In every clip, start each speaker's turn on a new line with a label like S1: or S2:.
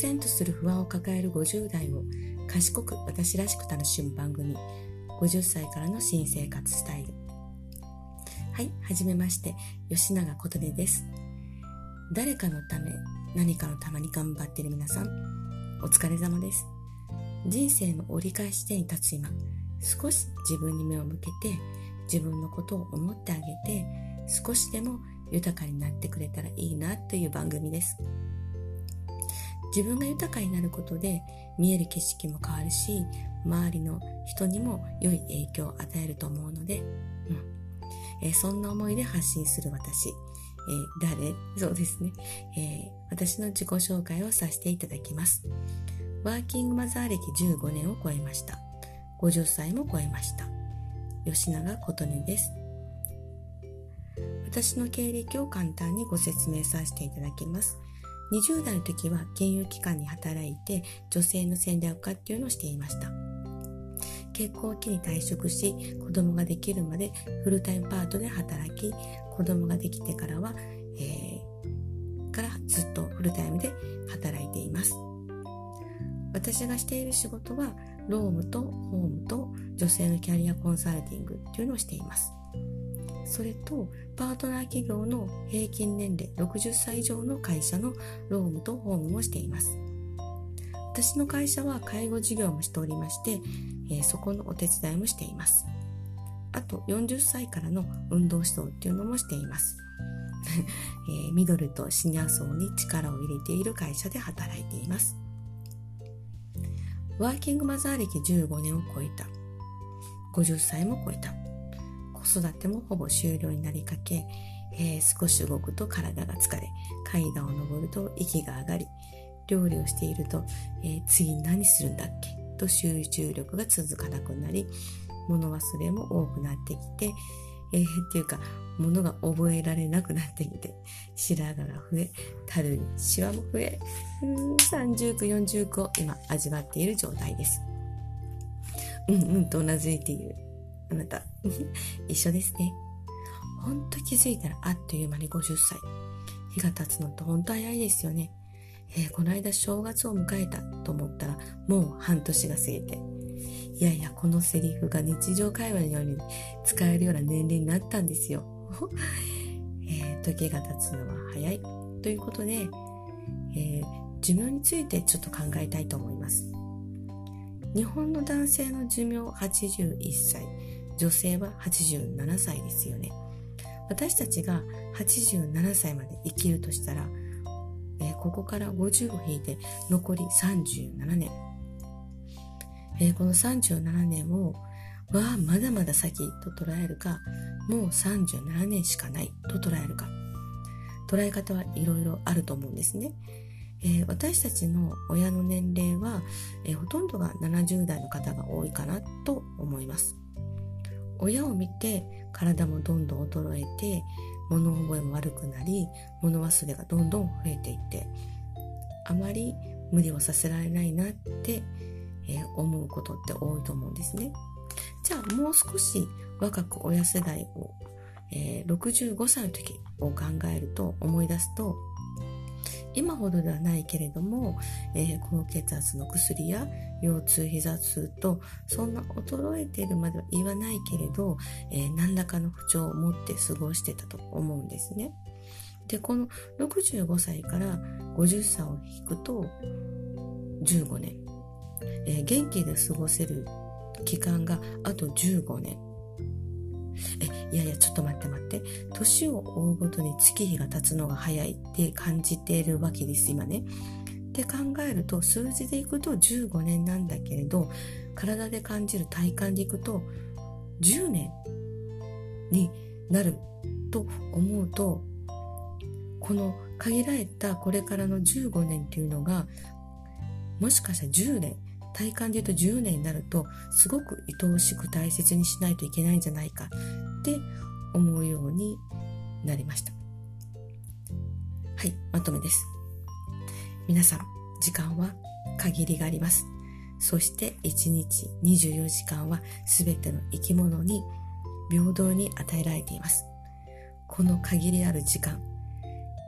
S1: 然とする不安を抱える50代を賢く私らしく楽しむ番組50歳からの新生活スタイル。はい、はじめまして吉永琴音です。誰かのため何かのために頑張っている皆さんお疲れ様です。人生の折り返し地点に立つ今少し自分に目を向けて自分のことを思ってあげて少しでも豊かになってくれたらいいなという番組です。自分が豊かになることで見える景色も変わるし周りの人にも良い影響を与えると思うので、うん。えー、そんな思いで発信する私、えー、誰？そうですね、えー、私の自己紹介をさせていただきます。ワーキングマザー歴15年を超えました。50歳も超えました。吉永琴音です。私の経歴を簡単にご説明させていただきます。20代の時は金融機関に働いて女性の戦略家っていうのをしていました。結婚を機に退職し子供ができるまでフルタイムパートで働き子供ができてからは、えー、からずっとフルタイムで働いています。私がしている仕事はロームとホームと女性のキャリアコンサルティングっていうのをしています。それとパートナー企業の平均年齢60歳以上の会社のロームとホームもしています。私の会社は介護事業もしておりまして、えー、そこのお手伝いもしています。あと40歳からの運動指導っていうのもしています。えー、ミドルとシニア層に力を入れている会社で働いています。ワーキングマザー歴15年を超えた。50歳も超えた。子育てもほぼ終了になりかけ、えー、少し動くと体が疲れ、階段を登ると息が上がり、料理をしていると、えー、次何するんだっけ？と集中力が続かなくなり、物忘れも多くなってきて、えー、っていうか、物が覚えられなくなってきて、白髪が増え、たるにシワも増え、うん30区40区を今味わっている状態です。うんうんとうなずいている。あなた、一緒ですね。ほんと気づいたらあっという間に50歳。日が経つのってほんと早いですよね。えー、この間正月を迎えたと思ったらもう半年が過ぎて。いやいや、このセリフが日常会話のように使えるような年齢になったんですよ。えー、時が経つのは早い。ということで、えー、寿命についてちょっと考えたいと思います。日本の男性の寿命81歳。女性は87歳ですよね。私たちが87歳まで生きるとしたら、えー、ここから50を引いて残り37年。えー、この37年を、わあ、まだまだ先と捉えるか、もう37年しかないと捉えるか。捉え方はいろいろあると思うんですね。えー、私たちの親の年齢は、えー、ほとんどが70代の方が多いかなと思います。親を見て体もどんどん衰えて物覚えも悪くなり物忘れがどんどん増えていってあまり無理をさせられないなって、えー、思うことって多いと思うんですね。じゃあもう少し若く親世代を、えー、65歳の時を考えると思い出すと今ほどではないけれども、えー、高血圧の薬や腰痛、膝痛と、そんな衰えているまでは言わないけれど、えー、何らかの不調を持って過ごしてたと思うんですね。で、この65歳から50歳を引くと15年。えー、元気で過ごせる期間があと15年。え、いやいや、ちょっと待って待って。年を追うごとに月日が経つのが早いって感じているわけです、今ね。って考えると、数字でいくと15年なんだけれど、体で感じる体感でいくと、10年になると思うと、この限られたこれからの15年っていうのが、もしかしたら10年、体感で言うと10年になるとすごく愛おしく大切にしないといけないんじゃないかって思うようになりました。はい、まとめです。皆さん、時間は限りがあります。そして1日24時間は全ての生き物に平等に与えられています。この限りある時間、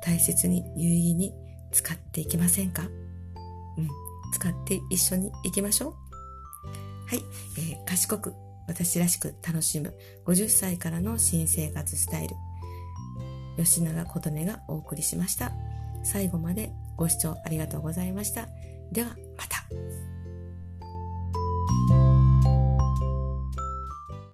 S1: 大切に有意義に使っていきませんか？うん、使って一緒に行きましょう。はい、えー、賢く私らしく楽しむ50歳からの新生活スタイル吉永琴音がお送りしました。最後までご視聴ありがとうございました。ではまた。